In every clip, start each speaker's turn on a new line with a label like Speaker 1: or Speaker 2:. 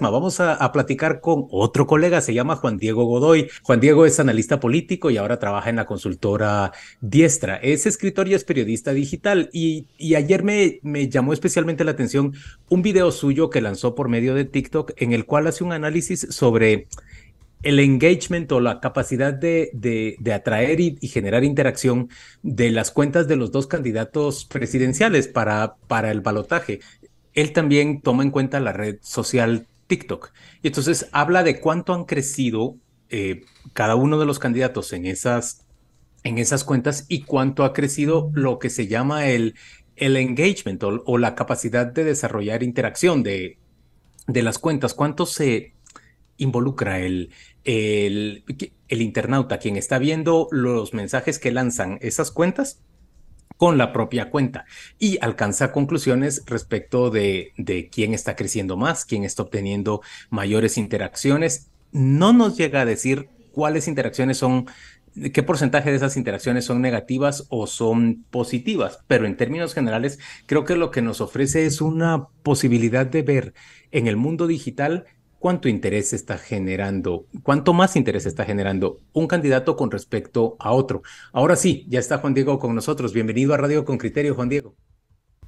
Speaker 1: Vamos a, platicar con otro colega, se llama Juan Diego Godoy. Juan Diego es analista político y ahora trabaja en la consultora Diestra. Es escritor y es periodista digital y, ayer me, llamó especialmente la atención un video suyo que lanzó por medio de TikTok en el cual hace un análisis sobre el engagement o la capacidad de, de, atraer y, generar interacción de las cuentas de los dos candidatos presidenciales para el balotaje. Él también toma en cuenta la red social TikTok. Y entonces habla de cuánto han crecido eh, cada uno de los candidatos en esas, en esas cuentas y cuánto ha crecido lo que se llama el, el engagement o, la capacidad de desarrollar interacción de, de las cuentas. ¿Cuánto se involucra el, el, el internauta, quien está viendo los mensajes que lanzan esas cuentas? Con la propia cuenta y alcanza conclusiones respecto de, de quién está creciendo más, quién está obteniendo mayores interacciones. No nos llega a decir cuáles interacciones son qué porcentaje de esas interacciones son negativas o son positivas, pero en términos generales creo que lo que nos ofrece es una posibilidad de ver en el mundo digital cuánto interés está generando, cuánto más interés está generando un candidato con respecto a otro. Ahora sí, ya está Juan Diego con nosotros. Bienvenido a Radio con Criterio, Juan Diego.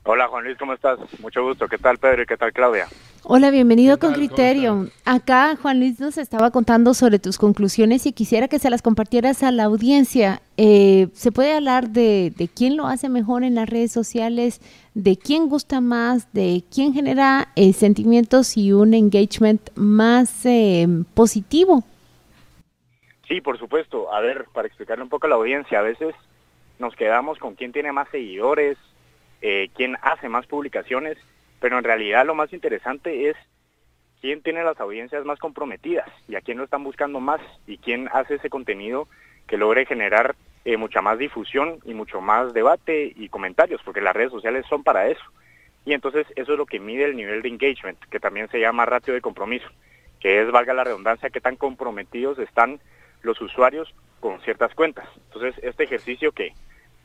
Speaker 2: Hola Juan Luis, ¿cómo estás? Mucho gusto. ¿Qué tal Pedro y qué tal Claudia?
Speaker 3: Hola, bienvenido con Criterio. Acá Juan Luis nos estaba contando sobre tus conclusiones y quisiera que se las compartieras a la audiencia. Eh, ¿Se puede hablar de, quién lo hace mejor en las redes sociales, de quién gusta más, de quién genera eh, sentimientos y un engagement más eh, positivo?
Speaker 2: Sí, por supuesto. A ver, para explicarle un poco a la audiencia, a veces nos quedamos con quién tiene más seguidores, eh, quién hace más publicaciones, pero en realidad lo más interesante es quién tiene las audiencias más comprometidas y a quién lo están buscando más y quién hace ese contenido que logre generar eh, mucha más difusión y mucho más debate y comentarios, porque las redes sociales son para eso. Y entonces eso es lo que mide el nivel de engagement, que también se llama ratio de compromiso, que es, valga la redundancia, qué tan comprometidos están los usuarios con ciertas cuentas. Entonces este ejercicio que,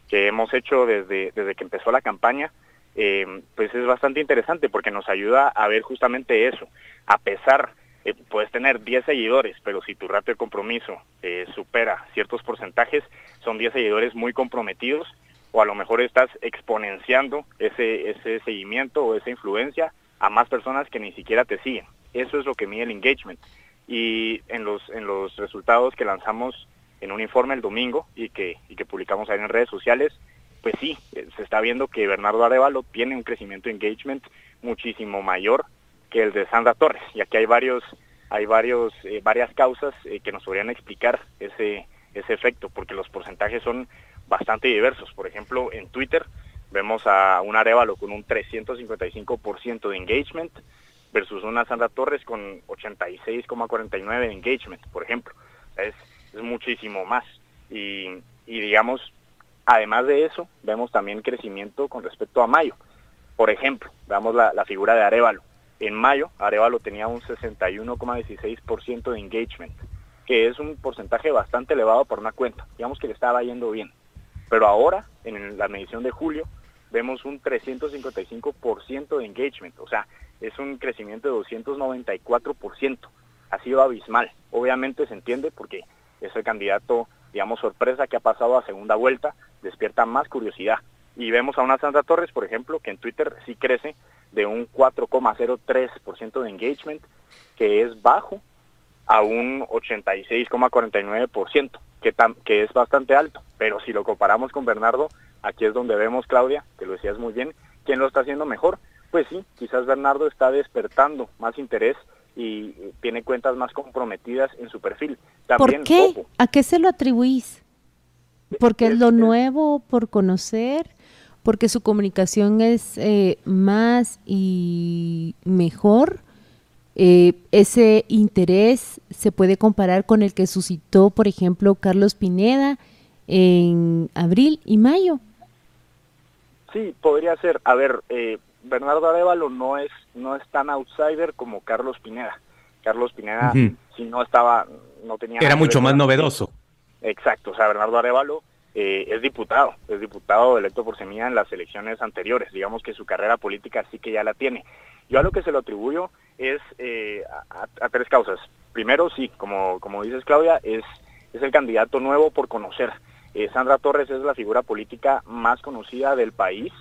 Speaker 2: que hemos hecho desde, desde que empezó la campaña, eh, pues es bastante interesante porque nos ayuda a ver justamente eso. A pesar, eh, puedes tener 10 seguidores, pero si tu ratio de compromiso eh, supera ciertos porcentajes, son 10 seguidores muy comprometidos o a lo mejor estás exponenciando ese, ese seguimiento o esa influencia a más personas que ni siquiera te siguen. Eso es lo que mide el engagement. Y en los, en los resultados que lanzamos en un informe el domingo y que, y que publicamos ahí en redes sociales, pues sí, eh, se está viendo que Bernardo Arevalo tiene un crecimiento de engagement muchísimo mayor que el de Sandra Torres. Y aquí hay varios, hay varios, eh, varias causas eh, que nos podrían explicar ese, ese efecto, porque los porcentajes son bastante diversos. Por ejemplo, en Twitter vemos a un Arevalo con un 355% de engagement versus una Sandra Torres con 86,49 de engagement, por ejemplo. Es muchísimo más. Y, digamos, además de eso, vemos también crecimiento con respecto a mayo. Por ejemplo, veamos la, figura de Arevalo. En mayo, Arevalo tenía un 61,16% de engagement, que es un porcentaje bastante elevado por una cuenta. Digamos que le estaba yendo bien. Pero ahora, en la medición de julio, vemos un 355% de engagement. O sea, es un crecimiento de 294%. Ha sido abismal. Obviamente se entiende porque es el candidato, digamos, sorpresa que ha pasado a segunda vuelta, despierta más curiosidad. Y vemos a una Sandra Torres, por ejemplo, que en Twitter sí crece de un 4,03% de engagement, que es bajo a un 86,49%, que, que es bastante alto. Pero si lo comparamos con Bernardo, aquí es donde vemos, Claudia, que lo decías muy bien, quién lo está haciendo mejor. Pues sí, quizás Bernardo está despertando más interés y tiene cuentas más comprometidas en su perfil.
Speaker 3: ¿Por qué? ¿A qué se lo atribuís? ¿Porque es, lo nuevo por conocer? ¿Porque su comunicación es eh, más y mejor? Eh, ese interés se puede comparar con el que suscitó, por ejemplo, Carlos Pineda en abril y mayo.
Speaker 2: Sí, podría ser. A ver, eh, Bernardo Arevalo no es, no es tan outsider como Carlos Pineda. Carlos Pineda, si no estaba, no tenía...
Speaker 1: Era mucho más novedoso.
Speaker 2: Exacto, o sea, Bernardo Arevalo eh, es diputado, es diputado electo por Semilla en las elecciones anteriores. Digamos que su carrera política sí que ya la tiene. Yo a lo que se lo atribuyo es eh, a, tres causas. Primero, sí, como, como dices Claudia, es, es el candidato nuevo por conocer. Eh, Sandra Torres es la figura política más conocida del país.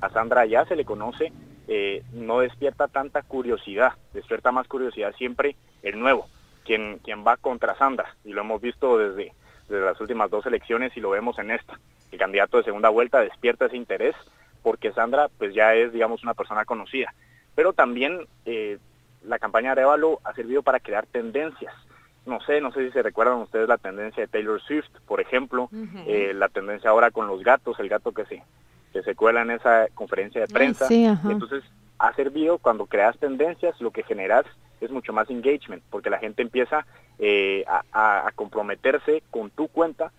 Speaker 2: A Sandra ya se le conoce, no despierta tanta curiosidad, despierta más curiosidad siempre el nuevo, quien, quien va contra Sandra. Y lo hemos visto desde, de las últimas dos elecciones y lo vemos en esta. El candidato de segunda vuelta despierta ese interés porque Sandra pues ya es, digamos, una persona conocida. Pero también eh, la campaña de Arevalo ha servido para crear tendencias. No sé, no sé si se recuerdan ustedes la tendencia de Taylor Swift, por ejemplo, eh, la tendencia ahora con los gatos, el gato que se, que se cuela en esa conferencia de prensa. Entonces, ha servido cuando creas tendencias, lo que generas es mucho más engagement, porque la gente empieza eh, a, comprometerse con tu cuenta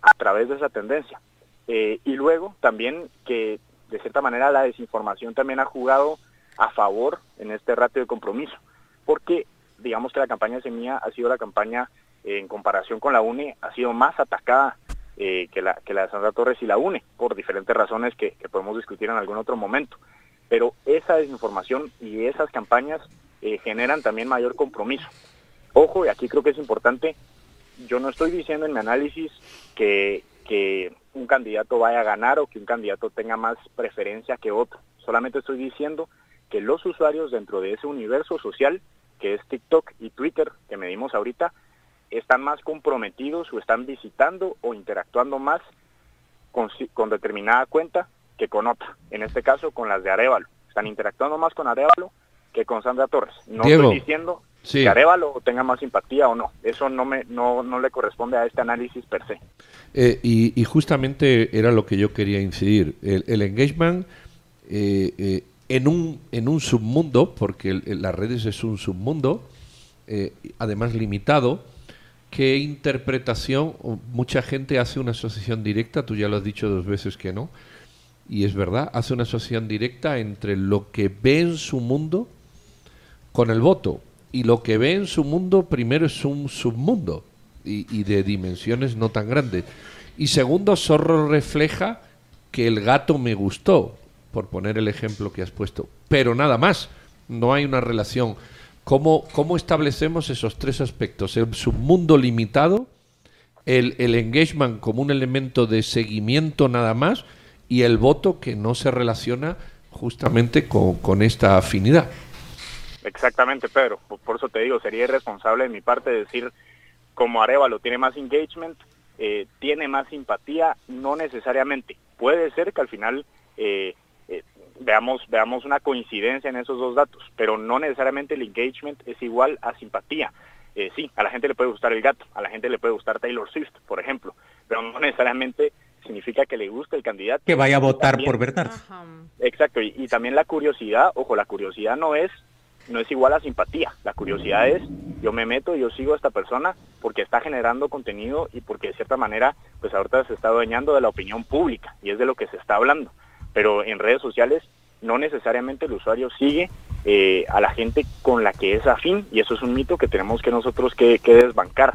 Speaker 2: a través de esa tendencia. Eh, y luego también que de cierta manera la desinformación también ha jugado a favor en este ratio de compromiso, porque digamos que la campaña de Semilla ha sido la campaña en comparación con la UNE, ha sido más atacada eh, que, la, que la de Sandra Torres y la UNE, por diferentes razones que podemos discutir en algún otro momento. Pero esa desinformación y esas campañas eh, generan también mayor compromiso. Ojo, y aquí creo que es importante, yo no estoy diciendo en mi análisis que, que un candidato vaya a ganar o que un candidato tenga más preferencia que otro. Solamente estoy diciendo que los usuarios dentro de ese universo social, que es TikTok y Twitter, que medimos ahorita, están más comprometidos o están visitando o interactuando más con, con determinada cuenta que con otra. En este caso, con las de Arevalo. Están interactuando más con Arevalo que con Sandra Torres. No estoy diciendo que Arevalo tenga más simpatía o no. Eso no, me, no, no le corresponde a este análisis per se.
Speaker 4: Eh, y, justamente era lo que yo quería incidir. El, engagement eh, eh, en, un, en un submundo, porque las redes es un submundo, además limitado, ¿qué interpretación? Mucha gente hace una asociación directa, tú ya lo has dicho dos veces que no, y es verdad, hace una asociación directa entre lo que ve en su mundo con el voto. Y lo que ve en su mundo, primero es un submundo y, de dimensiones no tan grandes. Y segundo, Zorro refleja que el gato me gustó, por poner el ejemplo que has puesto. Pero nada más, no hay una relación. ¿Cómo, cómo establecemos esos tres aspectos? El submundo limitado, el, el engagement como un elemento de seguimiento nada más y el voto que no se relaciona justamente con, con esta afinidad.
Speaker 2: Exactamente, Pedro. Por, eso te digo, sería irresponsable de mi parte decir como Arevalo tiene más engagement, eh, tiene más simpatía, no necesariamente. Puede ser que al final eh, veamos, veamos una coincidencia en esos dos datos, pero no necesariamente el engagement es igual a simpatía. sí, a la gente le puede gustar el gato, a la gente le puede gustar Taylor Swift, por ejemplo, pero no necesariamente significa que le gusta el candidato.
Speaker 1: Que vaya a votar por Bernardo.
Speaker 2: Exacto, y, también la curiosidad, ojo, la curiosidad no es no es igual a simpatía. La curiosidad es, yo me meto, yo sigo a esta persona porque está generando contenido y porque de cierta manera, pues ahorita se está dueñando de la opinión pública y es de lo que se está hablando. Pero en redes sociales no necesariamente el usuario sigue eh, a la gente con la que es afín y eso es un mito que tenemos que nosotros que, desbancar.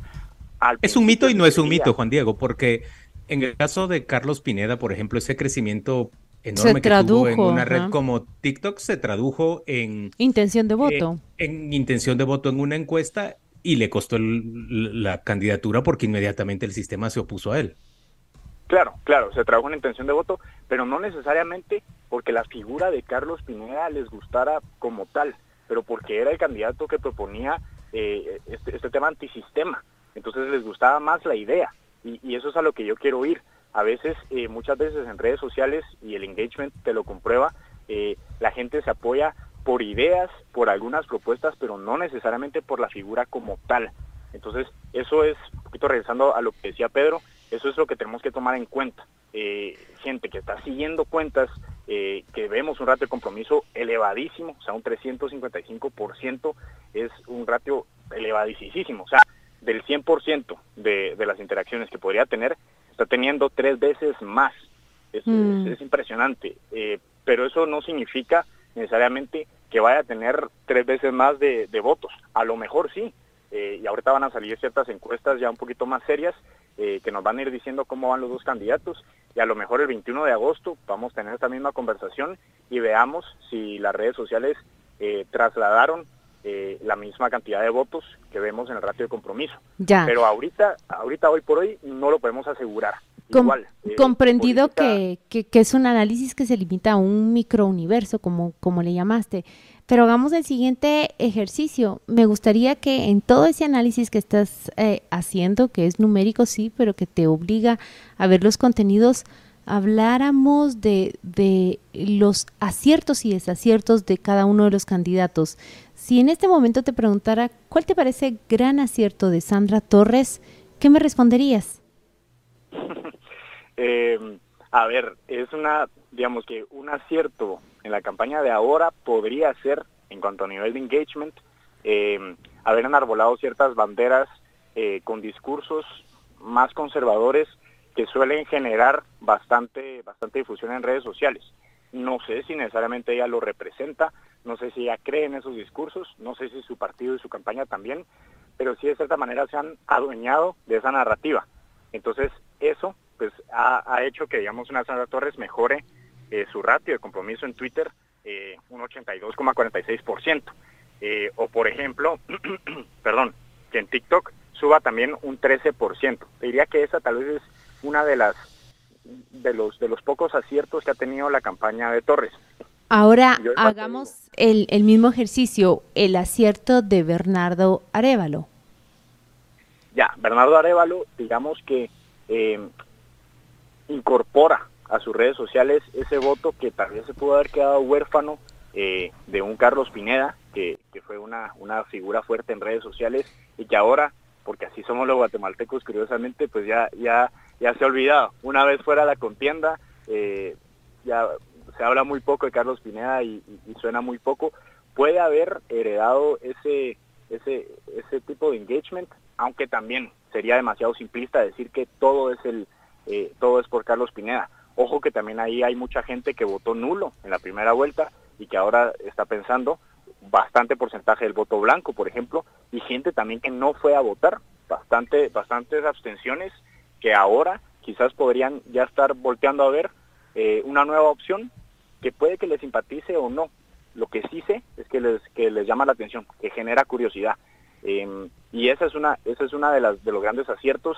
Speaker 1: es un mito y no es un mito, Juan Diego, porque en el caso de Carlos Pineda, por ejemplo, ese crecimiento enorme que tuvo en una red como TikTok se tradujo en...
Speaker 3: Intención de voto.
Speaker 1: En, intención de voto en una encuesta y le costó la candidatura porque inmediatamente el sistema se opuso a él.
Speaker 2: Claro, claro, se tradujo en intención de voto, pero no necesariamente porque la figura de Carlos Pineda les gustara como tal, pero porque era el candidato que proponía eh, este, este, tema antisistema. Entonces les gustaba más la idea y, y eso es a lo que yo quiero ir a veces, eh, muchas veces en redes sociales, y el engagement te lo comprueba, eh, la gente se apoya por ideas, por algunas propuestas, pero no necesariamente por la figura como tal. Entonces, eso es, un poquito regresando a lo que decía Pedro, eso es lo que tenemos que tomar en cuenta. Eh, gente que está siguiendo cuentas, que vemos un ratio de compromiso elevadísimo, o sea, un 355% es un ratio elevadísimo, o sea, del 100% de, de las interacciones que podría tener, está teniendo tres veces más. Es, mm. impresionante. Eh, pero eso no significa necesariamente que vaya a tener tres veces más de, votos. A lo mejor sí, eh, y ahorita van a salir ciertas encuestas ya un poquito más serias eh, que nos van a ir diciendo cómo van los dos candidatos y a lo mejor el 21 de agosto vamos a tener esta misma conversación y veamos si las redes sociales eh, trasladaron la misma cantidad de votos que vemos en el ratio de compromiso.
Speaker 3: Ya.
Speaker 2: Pero ahorita, ahorita hoy por hoy no lo podemos asegurar.
Speaker 3: Igual, comprendido que, que, que, es un análisis que se limita a un microuniverso, como, como le llamaste. Pero hagamos el siguiente ejercicio. Me gustaría que en todo ese análisis que estás eh, haciendo, que es numérico, sí, pero que te obliga a ver los contenidos, habláramos de, de los aciertos y desaciertos de cada uno de los candidatos. Si en este momento te preguntara, ¿cuál te parece gran acierto de Sandra Torres? ¿Qué me responderías?
Speaker 2: eh, a ver, es una, digamos que un acierto en la campaña de ahora podría ser, en cuanto a nivel de engagement, eh, haber enarbolado ciertas banderas eh, con discursos más conservadores que suelen generar bastante, bastante difusión en redes sociales. No sé si necesariamente ella lo representa, no sé si ella cree en esos discursos, no sé si su partido y su campaña también, pero sí de cierta manera se han adueñado de esa narrativa. Entonces, eso pues ha, hecho que, digamos, una Sandra Torres mejore eh, su ratio de compromiso en Twitter eh, un 82,46%. Eh, o, por ejemplo, perdón, que en TikTok suba también un 13%. Te diría que esa tal vez es una de las de los de los pocos aciertos que ha tenido la campaña de Torres.
Speaker 3: Ahora hagamos el, el mismo ejercicio, el acierto de Bernardo Arevalo.
Speaker 2: Ya, Bernardo Arevalo, digamos que eh, incorpora a sus redes sociales ese voto que tal vez se pudo haber quedado huérfano eh, de un Carlos Pineda, que, fue una, una figura fuerte en redes sociales y que ahora, porque así somos los guatemaltecos, curiosamente, pues ya, ya, ya se ha olvidado. Una vez fuera la contienda, eh, ya se habla muy poco de Carlos Pineda y, suena muy poco. Puede haber heredado ese, ese, ese tipo de engagement, aunque también sería demasiado simplista decir que todo es el eh, todo es por Carlos Pineda. Ojo que también ahí hay mucha gente que votó nulo en la primera vuelta y que ahora está pensando bastante porcentaje del voto blanco, por ejemplo, y gente también que no fue a votar, bastante, bastantes abstenciones que ahora quizás podrían ya estar volteando a ver eh, una nueva opción que puede que les simpatice o no. Lo que sí sé es que les, que les llama la atención, que genera curiosidad. Em, y esa es una, esa es una de las de los grandes aciertos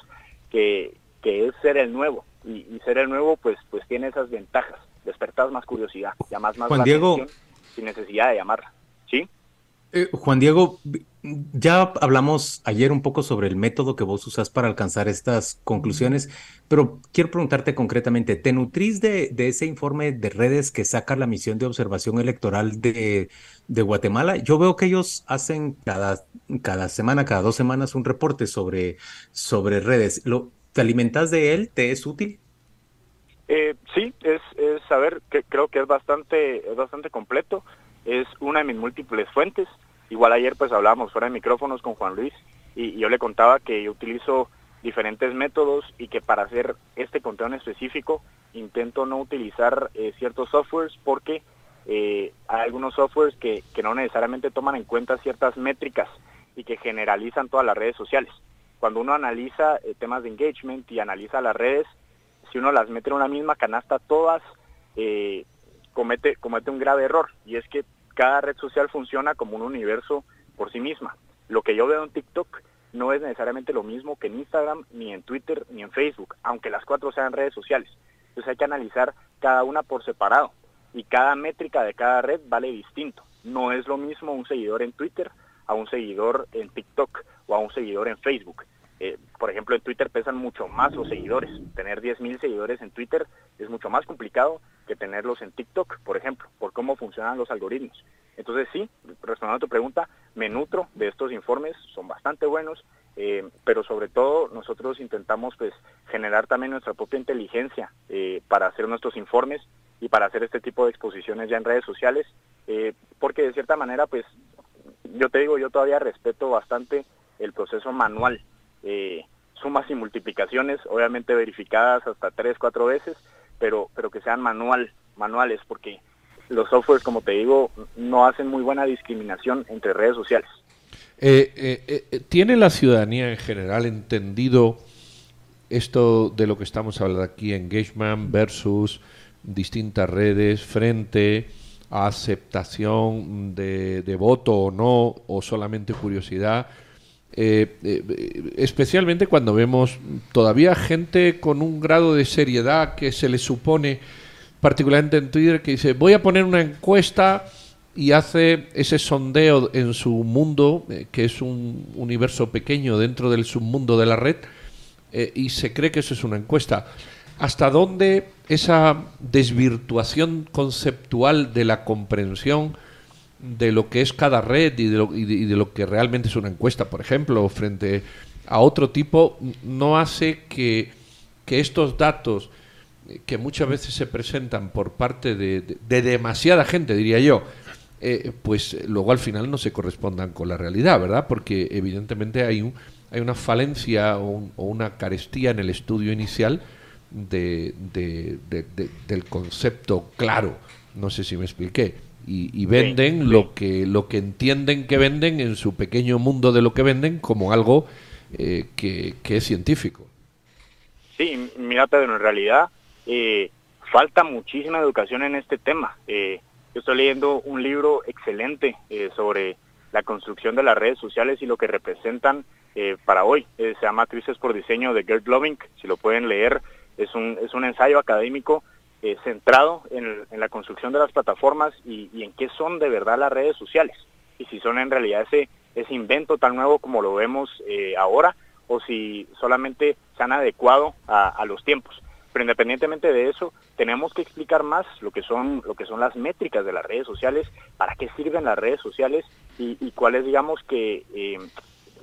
Speaker 2: que, que es ser el nuevo. Y, ser el nuevo, pues, pues tiene esas ventajas. Despertas más curiosidad, llamas más
Speaker 1: Juan Diego,
Speaker 2: sin necesidad de llamarla. ¿Sí?
Speaker 1: Eh, Juan Diego, ya hablamos ayer un poco sobre el método que vos usas para alcanzar estas conclusiones, pero quiero preguntarte concretamente, ¿te nutrís de, de ese informe de redes que saca la misión de observación electoral de, de, Guatemala? Yo veo que ellos hacen cada, cada semana, cada dos semanas un reporte sobre, sobre redes. Lo, ¿Te alimentas de él? ¿Te es útil?
Speaker 2: Eh, sí, es, es saber que creo que es bastante, es bastante completo. Es una de mis múltiples fuentes. Igual ayer pues hablábamos fuera de micrófonos con Juan Luis y, yo le contaba que yo utilizo diferentes métodos y que para hacer este conteo en específico intento no utilizar eh, ciertos softwares porque eh, hay algunos softwares que, que no necesariamente toman en cuenta ciertas métricas y que generalizan todas las redes sociales cuando uno analiza eh, temas de engagement y analiza las redes, si uno las mete en una misma canasta, todas eh, comete, comete un grave error. Y es que cada red social funciona como un universo por sí misma. Lo que yo veo en TikTok no es necesariamente lo mismo que en Instagram, ni en Twitter, ni en Facebook, aunque las cuatro sean redes sociales. Entonces hay que analizar cada una por separado y cada métrica de cada red vale distinto. No es lo mismo un seguidor en Twitter a un seguidor en TikTok o a un seguidor en Facebook. Eh, por ejemplo, en Twitter pesan mucho más los seguidores. Tener 10.000 seguidores en Twitter es mucho más complicado que tenerlos en TikTok, por ejemplo, por cómo funcionan los algoritmos. Entonces sí, respondiendo a tu pregunta, me nutro de estos informes, son bastante buenos, eh, pero sobre todo nosotros intentamos pues generar también nuestra propia inteligencia eh, para hacer nuestros informes y para hacer este tipo de exposiciones ya en redes sociales, porque de cierta manera pues yo te digo, yo todavía respeto bastante el proceso manual, eh, sumas y multiplicaciones, obviamente verificadas hasta tres, cuatro veces, pero, pero que sean manual, manuales, porque los softwares, como te digo, no hacen muy buena discriminación entre redes sociales.
Speaker 4: ¿Tiene la ciudadanía en general entendido esto de lo que estamos hablando aquí, engagement versus distintas redes, frente a aceptación de, voto o no, o solamente curiosidad? Especialmente cuando vemos todavía gente con un grado de seriedad que se le supone particularmente en Twitter, que dice, voy a poner una encuesta y hace ese sondeo en su mundo, eh, que es un universo pequeño dentro del submundo de la red, eh, y se cree que eso es una encuesta. ¿Hasta dónde esa desvirtuación conceptual de la comprensión de lo que es cada red y de lo, y de lo que realmente es una encuesta, por ejemplo, frente a otro tipo, no hace que, que estos datos que muchas veces se presentan por parte de, demasiada gente, diría yo, eh, pues luego al final no se correspondan con la realidad, ¿verdad? Porque evidentemente hay, un, hay una falencia o, una carestía en el estudio inicial de, del concepto claro. No sé si me expliqué. Y, venden Lo, que, lo que entienden que venden en su pequeño mundo de lo que venden como algo eh, que, que es científico.
Speaker 2: Sí, mira Pedro, en realidad eh, falta muchísima educación en este tema. Eh, yo estoy leyendo un libro excelente eh, sobre la construcción de las redes sociales y lo que representan para hoy. se llama Crisis por Diseño de Gerd Loving. Si lo pueden leer, es un, es un ensayo académico centrado en, la construcción de las plataformas y, en qué son de verdad las redes sociales. Y si son en realidad ese, ese invento tan nuevo como lo vemos ahora o si solamente se han adecuado a los tiempos. Pero independientemente de eso, tenemos que explicar más lo que son, lo que son las métricas de las redes sociales, para qué sirven las redes sociales y, cuál es, digamos, que eh,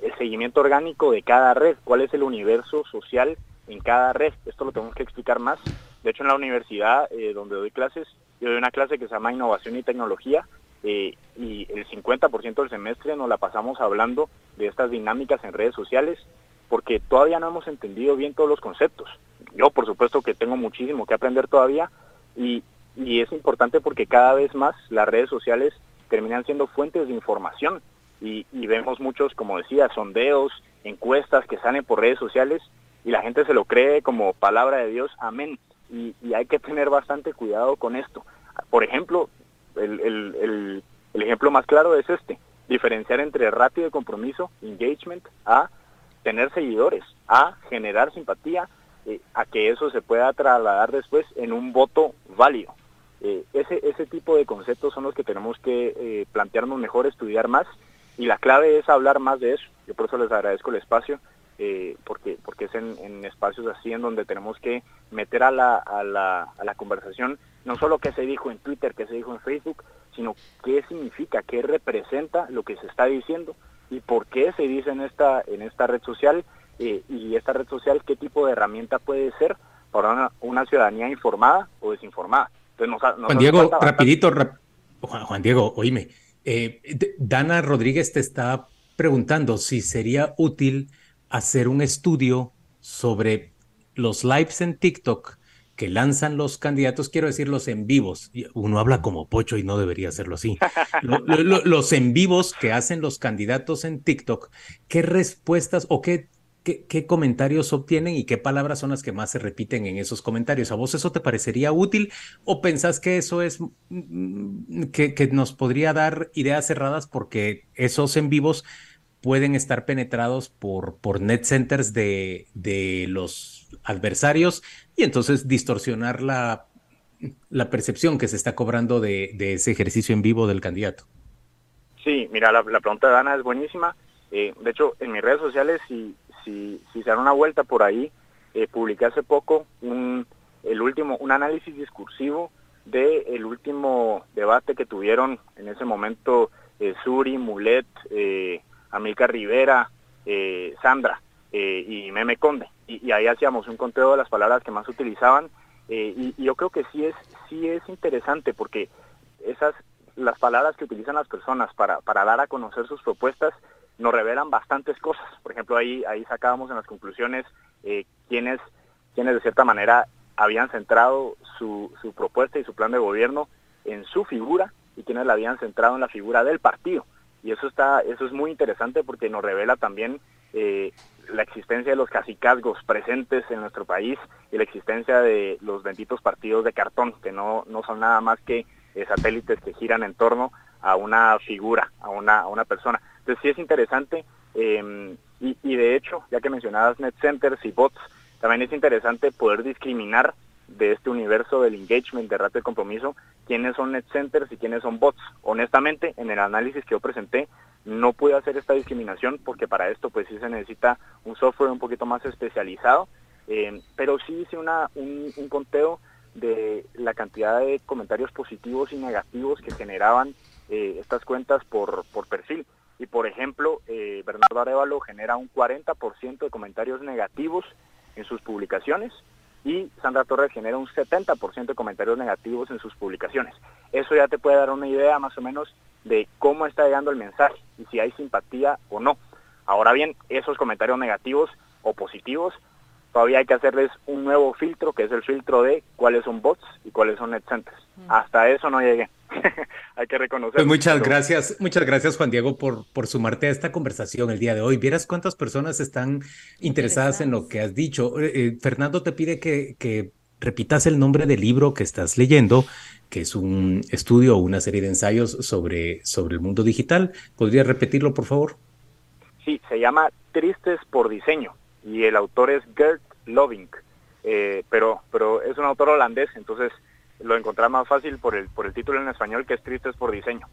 Speaker 2: el seguimiento orgánico de cada red, cuál es el universo social en cada red. Esto lo tenemos que explicar más. De hecho, en la universidad eh, donde doy clases, yo doy una clase que se llama Innovación y Tecnología eh, y el 50% del semestre nos la pasamos hablando de estas dinámicas en redes sociales porque todavía no hemos entendido bien todos los conceptos yo por supuesto que tengo muchísimo que aprender todavía y, es importante porque cada vez más las redes sociales terminan siendo fuentes de información y, vemos muchos, como decía, sondeos, encuestas que salen por redes sociales y la gente se lo cree como palabra de Dios, amén. Y, hay que tener bastante cuidado con esto. Por ejemplo, el, el, el ejemplo más claro es este, diferenciar entre rápido de compromiso, engagement, a tener seguidores, a generar simpatía, eh, a que eso se pueda trasladar después en un voto válido. Eh, ese, ese tipo de conceptos son los que tenemos que eh, plantearnos mejor, estudiar más, y la clave es hablar más de eso. Yo por eso les agradezco el espacio, porque, porque es en, espacios así en donde tenemos que meter a la, a, la, a la conversación no solo qué se dijo en Twitter, qué se dijo en Facebook, sino qué significa, qué representa lo que se está diciendo y por qué se dice en esta, en esta red social eh, y esta red social qué tipo de herramienta puede ser para una, ciudadanía informada o desinformada.
Speaker 1: Juan Diego, rapidito, Juan, Diego, oíme, eh, Dana Rodríguez te está preguntando si sería útil hacer un estudio sobre los lives en TikTok que lanzan los candidatos, quiero decir los en vivos, uno habla como pocho y no debería hacerlo así, los en vivos que hacen los candidatos en TikTok, ¿qué respuestas o qué ¿Qué, comentarios obtienen y qué palabras son las que más se repiten en esos comentarios. ¿A vos eso te parecería útil o pensás que eso es mm, mm, que, que nos podría dar ideas cerradas porque esos en vivos pueden estar penetrados por, por net centers de, de los adversarios y entonces distorsionar la, la percepción que se está cobrando de, de, ese ejercicio en vivo del candidato?
Speaker 2: Sí, mira, la, pregunta de Ana es buenísima. Eh, de hecho, en mis redes sociales, si, si, si se dan una vuelta por ahí, eh, publiqué hace poco un, el último, un análisis discursivo del el último debate que tuvieron en ese momento eh, Suri, Mulet, eh, Amilcar Rivera, eh, Sandra y Meme Conde. Y, ahí hacíamos un conteo de las palabras que más utilizaban y, y, yo creo que sí es, sí es interesante porque esas las palabras que utilizan las personas para, para dar a conocer sus propuestas nos revelan bastantes cosas. Por ejemplo, ahí, ahí sacábamos en las conclusiones eh, quienes, quienes de cierta manera habían centrado su, su propuesta y su plan de gobierno en su figura y quienes la habían centrado en la figura del partido. Y eso está, eso es muy interesante porque nos revela también eh, la existencia de los cacicazgos presentes en nuestro país y la existencia de los benditos partidos de cartón, que no, no son nada más que eh, satélites que giran en torno a una figura, a una, a una persona. Entonces sí es interesante em, y, y, de hecho, ya que mencionabas net centers y bots, también es interesante poder discriminar de este universo del engagement, de rato de compromiso, quiénes son net centers y quiénes son bots. Honestamente, en el análisis que yo presenté, no pude hacer esta discriminación porque para esto pues sí se necesita un software un poquito más especializado, eh, pero sí hice un, conteo de la cantidad de comentarios positivos y negativos que generaban eh, estas cuentas por, por perfil. Y por ejemplo, eh, Bernardo Arevalo genera un 40% de comentarios negativos en sus publicaciones y Sandra Torres genera un 70% de comentarios negativos en sus publicaciones. Eso ya te puede dar una idea más o menos de cómo está llegando el mensaje y si hay simpatía o no. Ahora bien, esos comentarios negativos o positivos, todavía hay que hacerles un nuevo filtro, que es el filtro de cuáles son bots y cuáles son net mm. Hasta eso no llegué. hay que reconocer. Pues
Speaker 1: muchas gracias, muchas gracias Juan Diego por, por sumarte a esta conversación el día de hoy. Vieras cuántas personas están interesadas en lo que has dicho. Eh, eh, Fernando te pide que, que repitas el nombre del libro que estás leyendo, que es un estudio o una serie de ensayos sobre, sobre el mundo digital. ¿Podrías repetirlo, por favor?
Speaker 2: Sí, se llama Tristes por Diseño y el autor es Gert Loving, eh, pero, pero es un autor holandés, entonces lo encontré más fácil por el, por el título en español que es por Diseño.